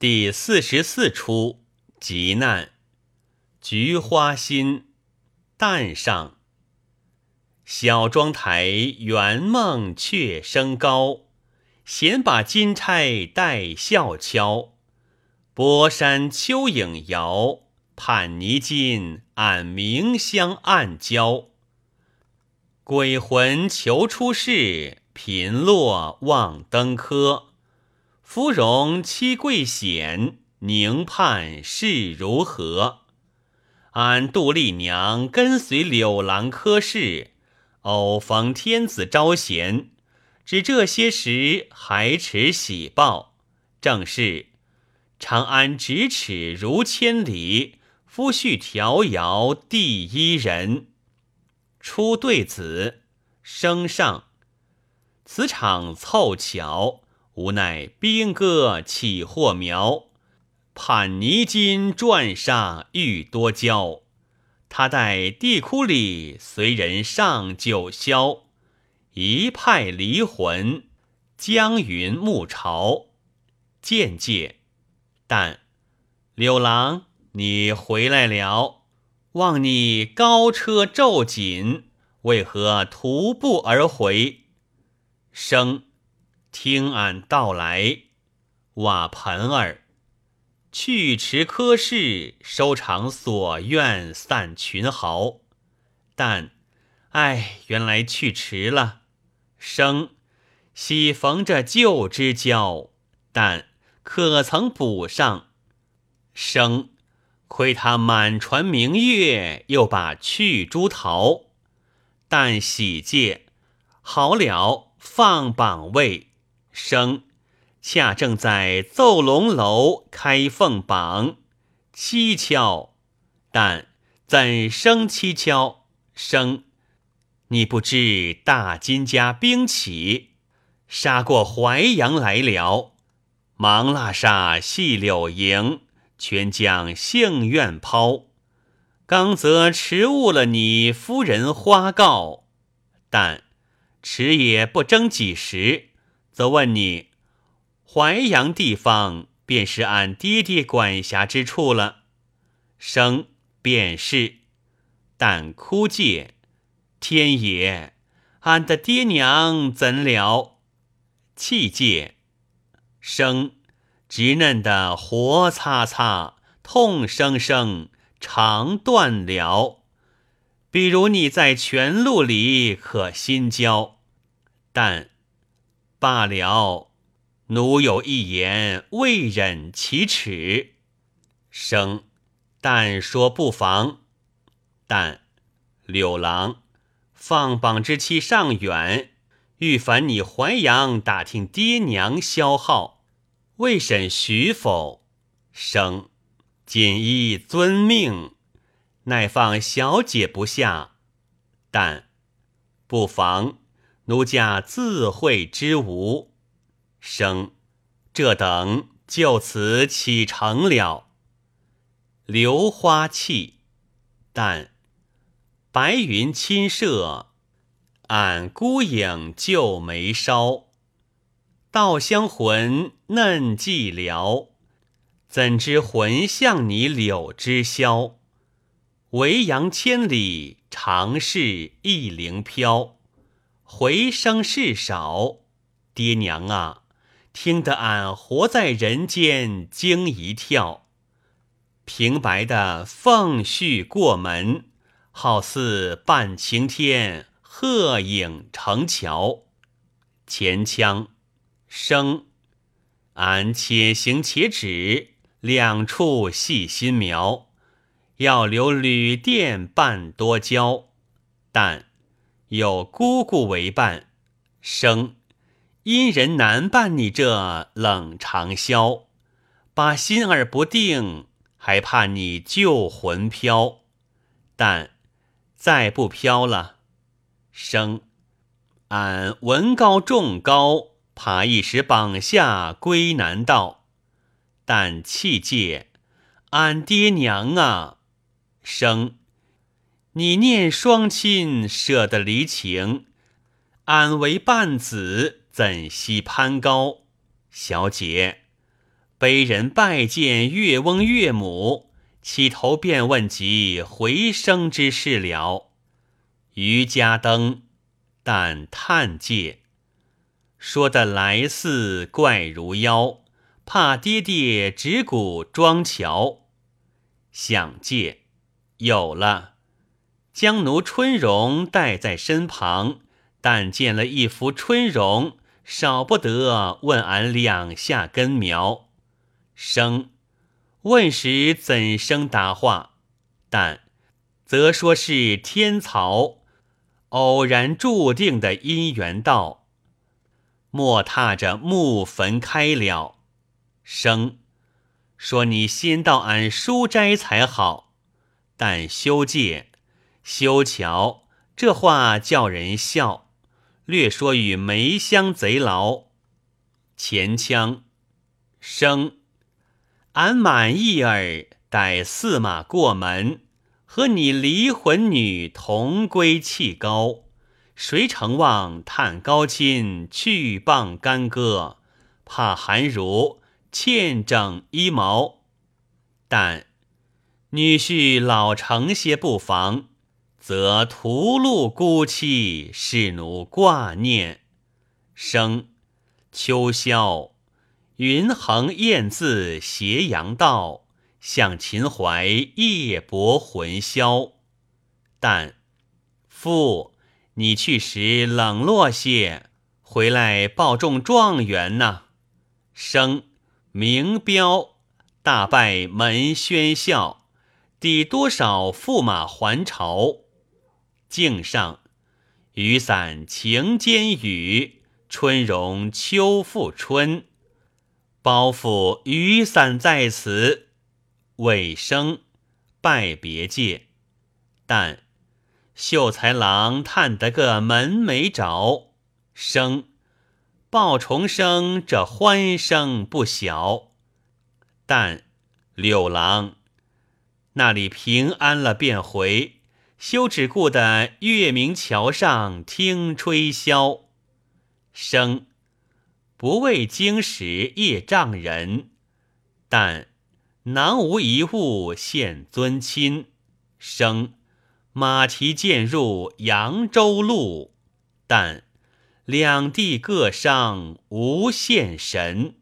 第四十四出急难，菊花心，淡上。小妆台圆梦却升高，闲把金钗待笑敲。波山秋影摇，盼泥金俺明香暗交。鬼魂求出世，贫落望登科。芙蓉妻贵显，宁盼事如何？俺杜丽娘跟随柳郎科试，偶逢天子招贤，只这些时还持喜报。正是长安咫尺如千里，夫婿迢遥第一人。出对子，升上，此场凑巧。无奈兵戈起祸苗，盼泥金转煞欲多娇。他待地窟里随人上九霄，一派离魂，江云暮潮。渐渐，但柳郎你回来了，望你高车骤紧，为何徒步而回？生。听俺道来，瓦盆儿去迟科试，收场所愿散群豪。但唉，原来去迟了。生喜逢着旧知交，但可曾补上？生亏他满船明月，又把去珠桃。但喜借好了，放榜位。生恰正在奏龙楼开凤榜，蹊跷，但怎生蹊跷？生，你不知大金家兵起，杀过淮阳来了，忙拉煞细柳营，全将杏院抛。刚则迟误了你夫人花告，但迟也不争几时。则问你，淮阳地方便是俺爹爹管辖之处了。生便是，但枯借天也，俺的爹娘怎了？气借生直嫩的活擦擦，痛生生肠断了。比如你在泉路里可心焦，但。罢了，奴有一言未忍启齿。生，但说不妨。但柳郎放榜之期尚远，欲烦你淮阳打听爹娘消耗，未审许否？生，谨依遵命，乃放小姐不下。但不妨。奴家自会之无生，这等就此启程了。流花气，但白云亲射，俺孤影旧眉梢。稻香魂嫩寂寥，怎知魂向你柳枝消？维扬千里，长是一灵飘。回声事少，爹娘啊，听得俺活在人间惊一跳。平白的凤婿过门，好似半晴天，鹤影成桥。前腔声，俺且行且止，两处细心描，要留旅店半多娇，但。有姑姑为伴，生因人难伴你这冷长宵，把心儿不定，还怕你旧魂飘。但再不飘了，生俺文高重高，怕一时绑下归难道。但气戒，俺爹娘啊，生。你念双亲，舍得离情；俺为半子，怎惜攀高？小姐，卑人拜见岳翁岳母，起头便问及回生之事了。余家灯，但叹介，说的来似怪如妖，怕爹爹指骨装桥。想借有了，将奴春容带在身旁，但见了一幅春容，少不得问俺两下根苗。生问时怎生答话？但则说是天曹偶然注定的姻缘道，莫踏着木坟开了。生说你先到俺书斋才好，但修戒修桥这话叫人笑，略说与梅香贼牢。前腔生。俺满意儿，待驷马过门，和你离魂女同归气高。谁承望叹高亲去傍干戈，怕寒儒欠整衣毛。但女婿老成些不妨，则屠戮孤妻，使奴挂念。生秋宵。云横雁字斜阳道，向秦淮夜泊魂销。但父，你去时冷落些，回来报中状元呐。生名标，大拜门喧笑，抵多少驸马还朝。镜上雨伞晴间雨，春容秋复春。包袱雨伞在此，尾声拜别界。但秀才郎探得个门没着，生报重生这欢声不小。但柳郎那里平安了便回，休只顾的月明桥上听吹箫。生。不为经时夜障人，但囊无一物献尊亲。生马蹄渐入扬州路，但两地各伤无限神。